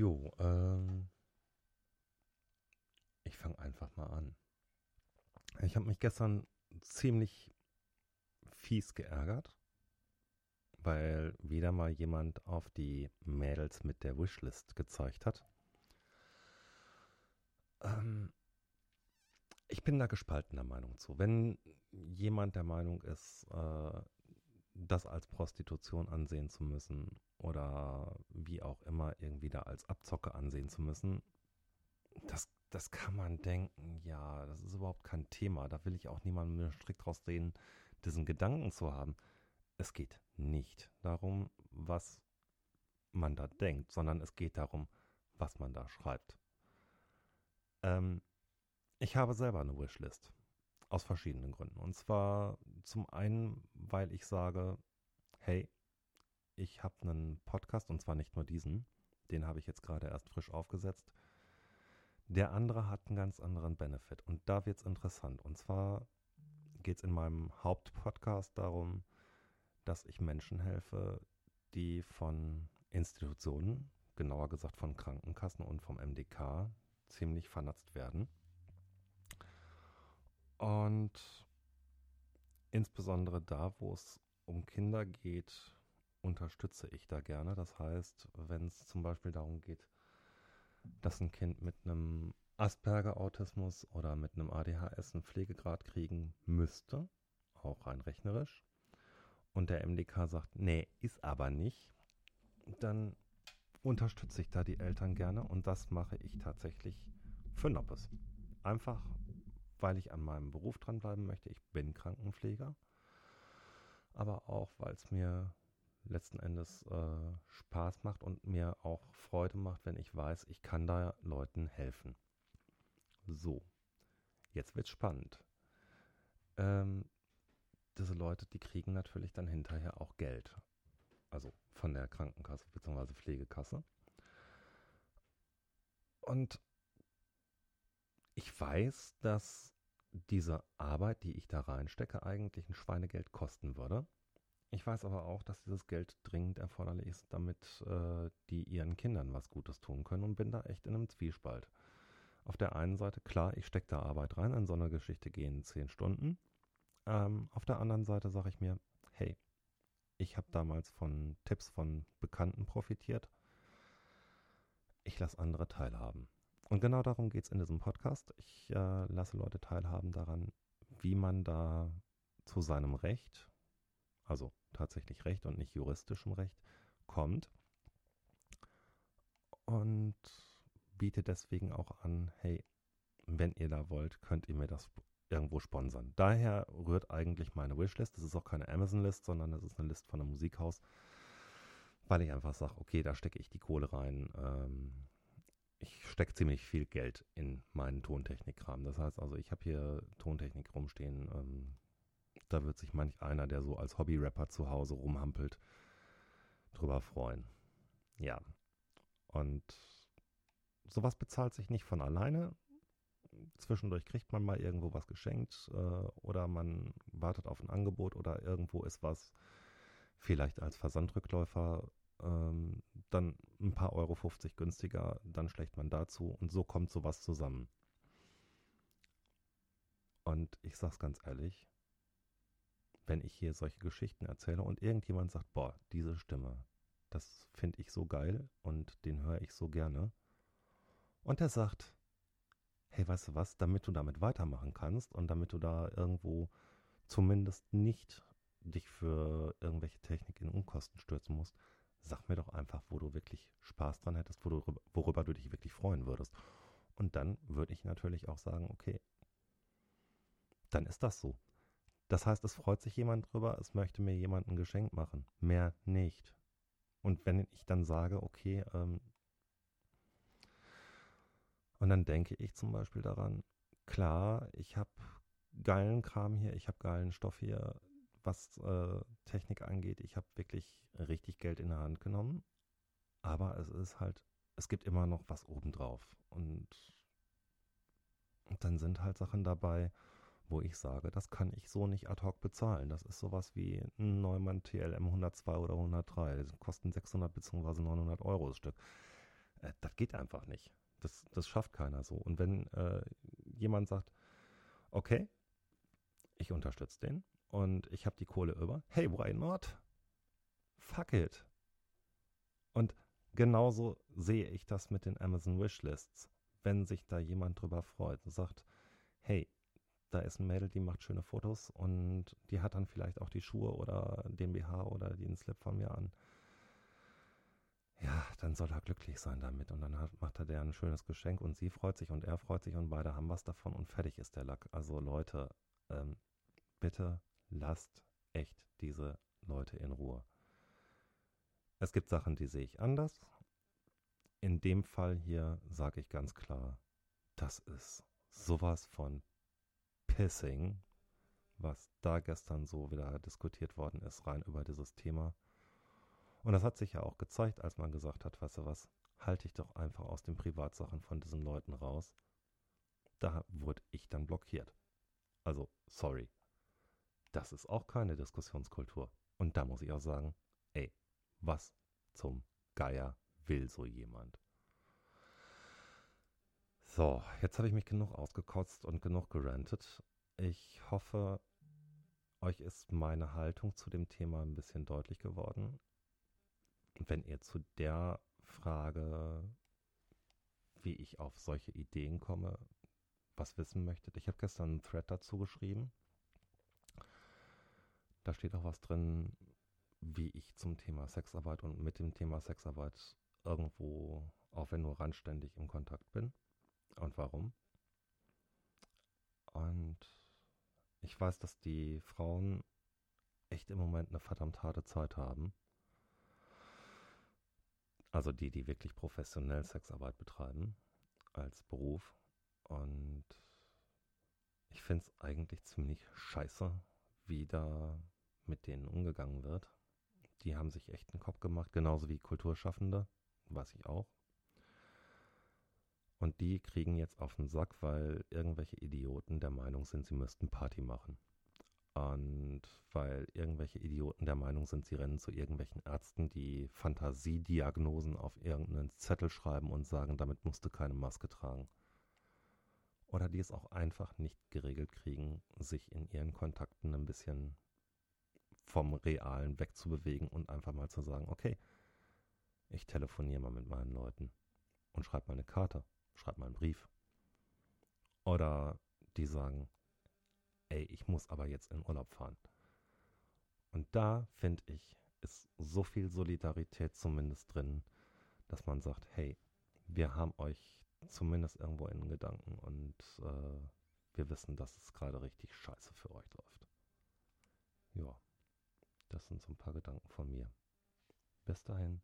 Jo, ähm, ich fange einfach mal an. Ich habe mich gestern ziemlich fies geärgert, weil wieder mal jemand auf die Mädels mit der Wishlist gezeigt hat. Ähm, ich bin da gespaltener Meinung zu. Wenn jemand der Meinung ist, äh, das als Prostitution ansehen zu müssen oder wie auch immer irgendwie da als Abzocke ansehen zu müssen, das, das kann man denken, ja, das ist überhaupt kein Thema. Da will ich auch niemandem strikt draus sehen, diesen Gedanken zu haben. Es geht nicht darum, was man da denkt, sondern es geht darum, was man da schreibt. Ähm, ich habe selber eine Wishlist. Aus verschiedenen Gründen. Und zwar zum einen, weil ich sage, hey, ich habe einen Podcast und zwar nicht nur diesen, den habe ich jetzt gerade erst frisch aufgesetzt. Der andere hat einen ganz anderen Benefit und da wird es interessant. Und zwar geht es in meinem Hauptpodcast darum, dass ich Menschen helfe, die von Institutionen, genauer gesagt von Krankenkassen und vom MDK, ziemlich vernatzt werden und insbesondere da, wo es um Kinder geht, unterstütze ich da gerne. Das heißt, wenn es zum Beispiel darum geht, dass ein Kind mit einem Asperger-Autismus oder mit einem ADHS einen Pflegegrad kriegen müsste, auch rein rechnerisch, und der MDK sagt, nee, ist aber nicht, dann unterstütze ich da die Eltern gerne und das mache ich tatsächlich für Noppes. Einfach weil ich an meinem Beruf dranbleiben möchte. Ich bin Krankenpfleger, aber auch, weil es mir letzten Endes äh, Spaß macht und mir auch Freude macht, wenn ich weiß, ich kann da Leuten helfen. So, jetzt wird's spannend. Ähm, diese Leute, die kriegen natürlich dann hinterher auch Geld. Also von der Krankenkasse bzw. Pflegekasse. Und ich weiß, dass diese Arbeit, die ich da reinstecke, eigentlich ein Schweinegeld kosten würde. Ich weiß aber auch, dass dieses Geld dringend erforderlich ist, damit äh, die ihren Kindern was Gutes tun können und bin da echt in einem Zwiespalt. Auf der einen Seite, klar, ich stecke da Arbeit rein, in so eine Geschichte gehen zehn Stunden. Ähm, auf der anderen Seite sage ich mir, hey, ich habe damals von Tipps von Bekannten profitiert. Ich lasse andere teilhaben. Und genau darum geht es in diesem Podcast. Ich äh, lasse Leute teilhaben daran, wie man da zu seinem Recht, also tatsächlich Recht und nicht juristischem Recht, kommt. Und biete deswegen auch an, hey, wenn ihr da wollt, könnt ihr mir das irgendwo sponsern. Daher rührt eigentlich meine Wishlist. Das ist auch keine Amazon-List, sondern das ist eine List von einem Musikhaus, weil ich einfach sage, okay, da stecke ich die Kohle rein. Ähm, ich stecke ziemlich viel Geld in meinen Tontechnikkram. Das heißt also, ich habe hier Tontechnik rumstehen. Ähm, da wird sich manch einer, der so als Hobby-Rapper zu Hause rumhampelt, drüber freuen. Ja. Und sowas bezahlt sich nicht von alleine. Zwischendurch kriegt man mal irgendwo was geschenkt äh, oder man wartet auf ein Angebot oder irgendwo ist was vielleicht als Versandrückläufer ähm, dann ein paar Euro 50 günstiger, dann schlägt man dazu und so kommt sowas zusammen. Und ich sag's ganz ehrlich, wenn ich hier solche Geschichten erzähle und irgendjemand sagt, boah, diese Stimme, das finde ich so geil und den höre ich so gerne. Und der sagt, hey, weißt du was, damit du damit weitermachen kannst und damit du da irgendwo zumindest nicht dich für irgendwelche Technik in Unkosten stürzen musst, sag mir doch einfach, wo du wirklich Spaß dran hättest, wo worüber du dich wirklich freuen würdest. Und dann würde ich natürlich auch sagen, okay, dann ist das so. Das heißt, es freut sich jemand drüber, es möchte mir jemand ein Geschenk machen. Mehr nicht. Und wenn ich dann sage, okay, ähm, und dann denke ich zum Beispiel daran, klar, ich habe geilen Kram hier, ich habe geilen Stoff hier, was äh, Technik angeht. Ich habe wirklich richtig Geld in der Hand genommen. Aber es ist halt, es gibt immer noch was obendrauf. Und, dann sind halt Sachen dabei, wo ich sage, das kann ich so nicht ad hoc bezahlen. Das ist sowas wie ein Neumann TLM 102 oder 103. Die kosten 600 bzw. 900 Euro das Stück. Äh, das geht einfach nicht. Das, das schafft keiner so. Und wenn äh, jemand sagt, okay, ich unterstütze den und ich habe die Kohle über, hey, why not? Fuck it. Und genauso sehe ich das mit den Amazon Wishlists. Wenn sich da jemand drüber freut und sagt, hey, da ist ein Mädel, die macht schöne Fotos und die hat dann vielleicht auch die Schuhe oder den BH oder den Slip von mir an ja, dann soll er glücklich sein damit. Und dann hat, macht er der ein schönes Geschenk und sie freut sich und er freut sich und beide haben was davon und fertig ist der Lack. Also Leute, ähm, bitte lasst echt diese Leute in Ruhe. Es gibt Sachen, die sehe ich anders. In dem Fall hier sage ich ganz klar, das ist sowas von Pissing, was da gestern so wieder diskutiert worden ist, rein über dieses Thema. Und das hat sich ja auch gezeigt, als man gesagt hat, weißt du was, halte ich doch einfach aus den Privatsachen von diesen Leuten raus. Da wurde ich dann blockiert. Also, sorry. Das ist auch keine Diskussionskultur. Und da muss ich auch sagen, ey, was zum Geier will so jemand? So, jetzt habe ich mich genug ausgekotzt und genug gerantet. Ich hoffe, euch ist meine Haltung zu dem Thema ein bisschen deutlich geworden wenn ihr zu der Frage, wie ich auf solche Ideen komme, was wissen möchtet. Ich habe gestern einen Thread dazu geschrieben. Da steht auch was drin, wie ich zum Thema Sexarbeit und mit dem Thema Sexarbeit irgendwo, auch wenn nur randständig, im Kontakt bin und warum. Und ich weiß, dass die Frauen echt im Moment eine verdammt harte Zeit haben. Also die, die wirklich professionell Sexarbeit betreiben als Beruf. Und ich finde es eigentlich ziemlich scheiße, wie da mit denen umgegangen wird. Die haben sich echt einen Kopf gemacht, genauso wie Kulturschaffende, weiß ich auch. Und die kriegen jetzt auf den Sack, weil irgendwelche Idioten der Meinung sind, sie müssten Party machen. Und weil irgendwelche Idioten der Meinung sind, sie rennen zu irgendwelchen Ärzten, die Fantasiediagnosen auf irgendeinen Zettel schreiben und sagen, damit musst du keine Maske tragen. Oder die es auch einfach nicht geregelt kriegen, sich in ihren Kontakten ein bisschen vom Realen wegzubewegen und einfach mal zu sagen, okay, ich telefoniere mal mit meinen Leuten und schreibe mal eine Karte, schreibe mal einen Brief. Oder die sagen, ey, ich muss aber jetzt in Urlaub fahren. Und da, finde ich, ist so viel Solidarität zumindest drin, dass man sagt, hey, wir haben euch zumindest irgendwo in Gedanken und äh, wir wissen, dass es gerade richtig scheiße für euch läuft. Ja, das sind so ein paar Gedanken von mir. Bis dahin.